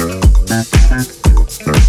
Earth.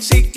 See.